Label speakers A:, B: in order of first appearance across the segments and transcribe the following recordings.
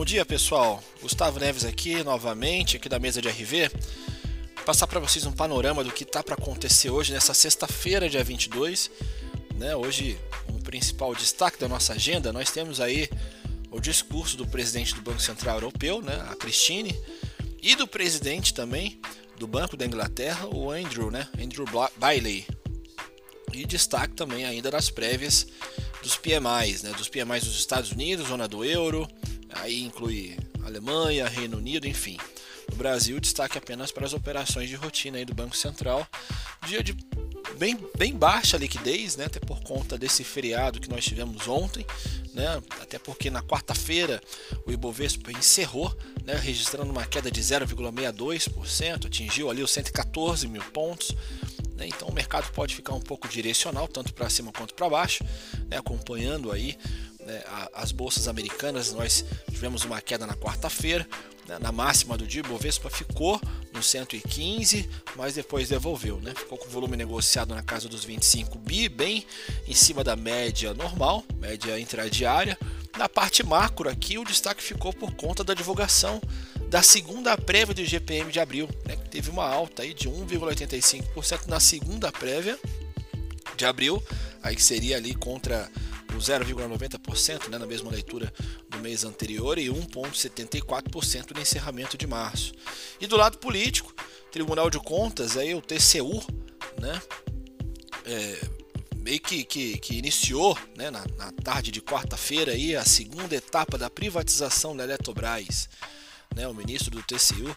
A: Bom dia pessoal, Gustavo Neves aqui novamente, aqui da mesa de RV. Vou passar para vocês um panorama do que está para acontecer hoje, nessa sexta-feira, dia 22. Né? Hoje, o um principal destaque da nossa agenda, nós temos aí o discurso do presidente do Banco Central Europeu, né? a Christine, e do presidente também do Banco da Inglaterra, o Andrew, né? Andrew Bailey. E destaque também ainda das prévias dos PMIs, né? dos PMIs dos Estados Unidos, zona do euro, aí inclui Alemanha, Reino Unido, enfim. No Brasil, destaque apenas para as operações de rotina aí do Banco Central. Dia de bem, bem baixa liquidez, né? até por conta desse feriado que nós tivemos ontem, né? até porque na quarta-feira o Ibovespa encerrou, né? registrando uma queda de 0,62%, atingiu ali os 114 mil pontos. Né? Então o mercado pode ficar um pouco direcional, tanto para cima quanto para baixo, né? acompanhando aí né, as bolsas americanas, nós tivemos uma queda na quarta-feira, né, na máxima do dia, Bovespa ficou no 115, mas depois devolveu, né, ficou com o volume negociado na casa dos 25 bi, bem em cima da média normal, média intradiária. Na parte macro aqui, o destaque ficou por conta da divulgação da segunda prévia do GPM de abril, né, que teve uma alta aí de 1,85% na segunda prévia de abril, aí que seria ali contra 0,90% né, na mesma leitura do mês anterior e 1,74% no encerramento de março. E do lado político, Tribunal de Contas, aí o TCU, né, é, meio que, que, que iniciou né, na, na, tarde de quarta-feira aí, a segunda etapa da privatização da Eletrobras. Né, o ministro do TCU,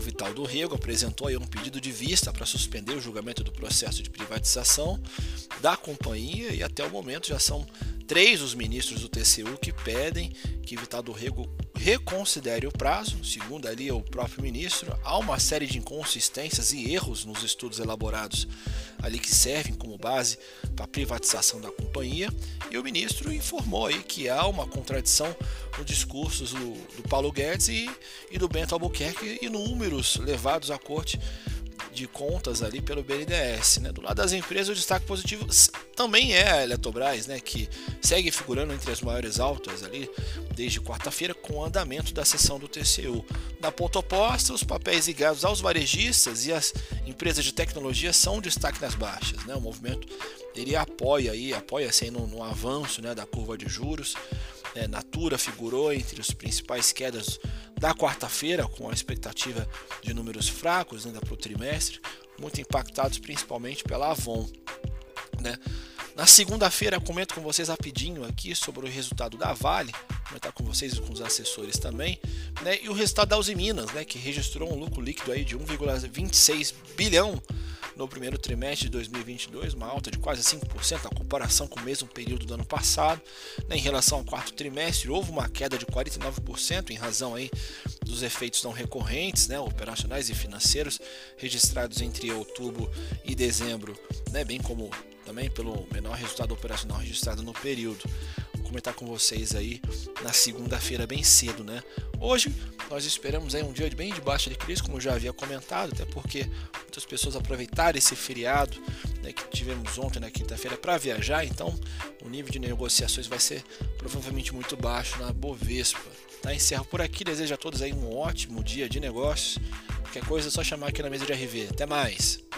A: o Vital do Rego apresentou aí um pedido de vista para suspender o julgamento do processo de privatização da companhia e até o momento já são três os ministros do TCU que pedem que Vital do Rego reconsidere o prazo, segundo ali o próprio ministro, há uma série de inconsistências e erros nos estudos elaborados ali que servem como base para a privatização da companhia, e o ministro informou aí que há uma contradição nos discursos do, do Paulo Guedes e, e do Bento Albuquerque e números levados à corte de contas ali pelo BNDES. Né? Do lado das empresas, o destaque positivo também é a Eletrobras, né? que segue figurando entre as maiores altas ali desde quarta-feira com o andamento da sessão do TCU. Na ponta oposta, os papéis ligados aos varejistas e as empresas de tecnologia são destaque nas baixas. Né? O movimento ele apoia aí, apoia-se no, no avanço né, da curva de juros. É, Natura figurou entre os principais quedas da quarta-feira, com a expectativa de números fracos ainda para o trimestre, muito impactados principalmente pela Avon. Né? Na segunda-feira, comento com vocês rapidinho aqui sobre o resultado da Vale, comentar com vocês e com os assessores também, né? e o resultado da Uzi Minas, né? que registrou um lucro líquido aí de 1,26 bilhão no primeiro trimestre de 2022, uma alta de quase 5% na comparação com o mesmo período do ano passado. Né, em relação ao quarto trimestre, houve uma queda de 49% em razão aí dos efeitos não recorrentes, né, operacionais e financeiros registrados entre outubro e dezembro, né, bem como também pelo menor resultado operacional registrado no período comentar com vocês aí na segunda-feira bem cedo, né? Hoje nós esperamos aí um dia bem de baixa de crise, como eu já havia comentado, até porque muitas pessoas aproveitaram esse feriado né, que tivemos ontem na quinta-feira para viajar, então o nível de negociações vai ser provavelmente muito baixo na Bovespa. Tá? Encerro por aqui, desejo a todos aí um ótimo dia de negócios. Qualquer coisa é só chamar aqui na mesa de RV. Até mais!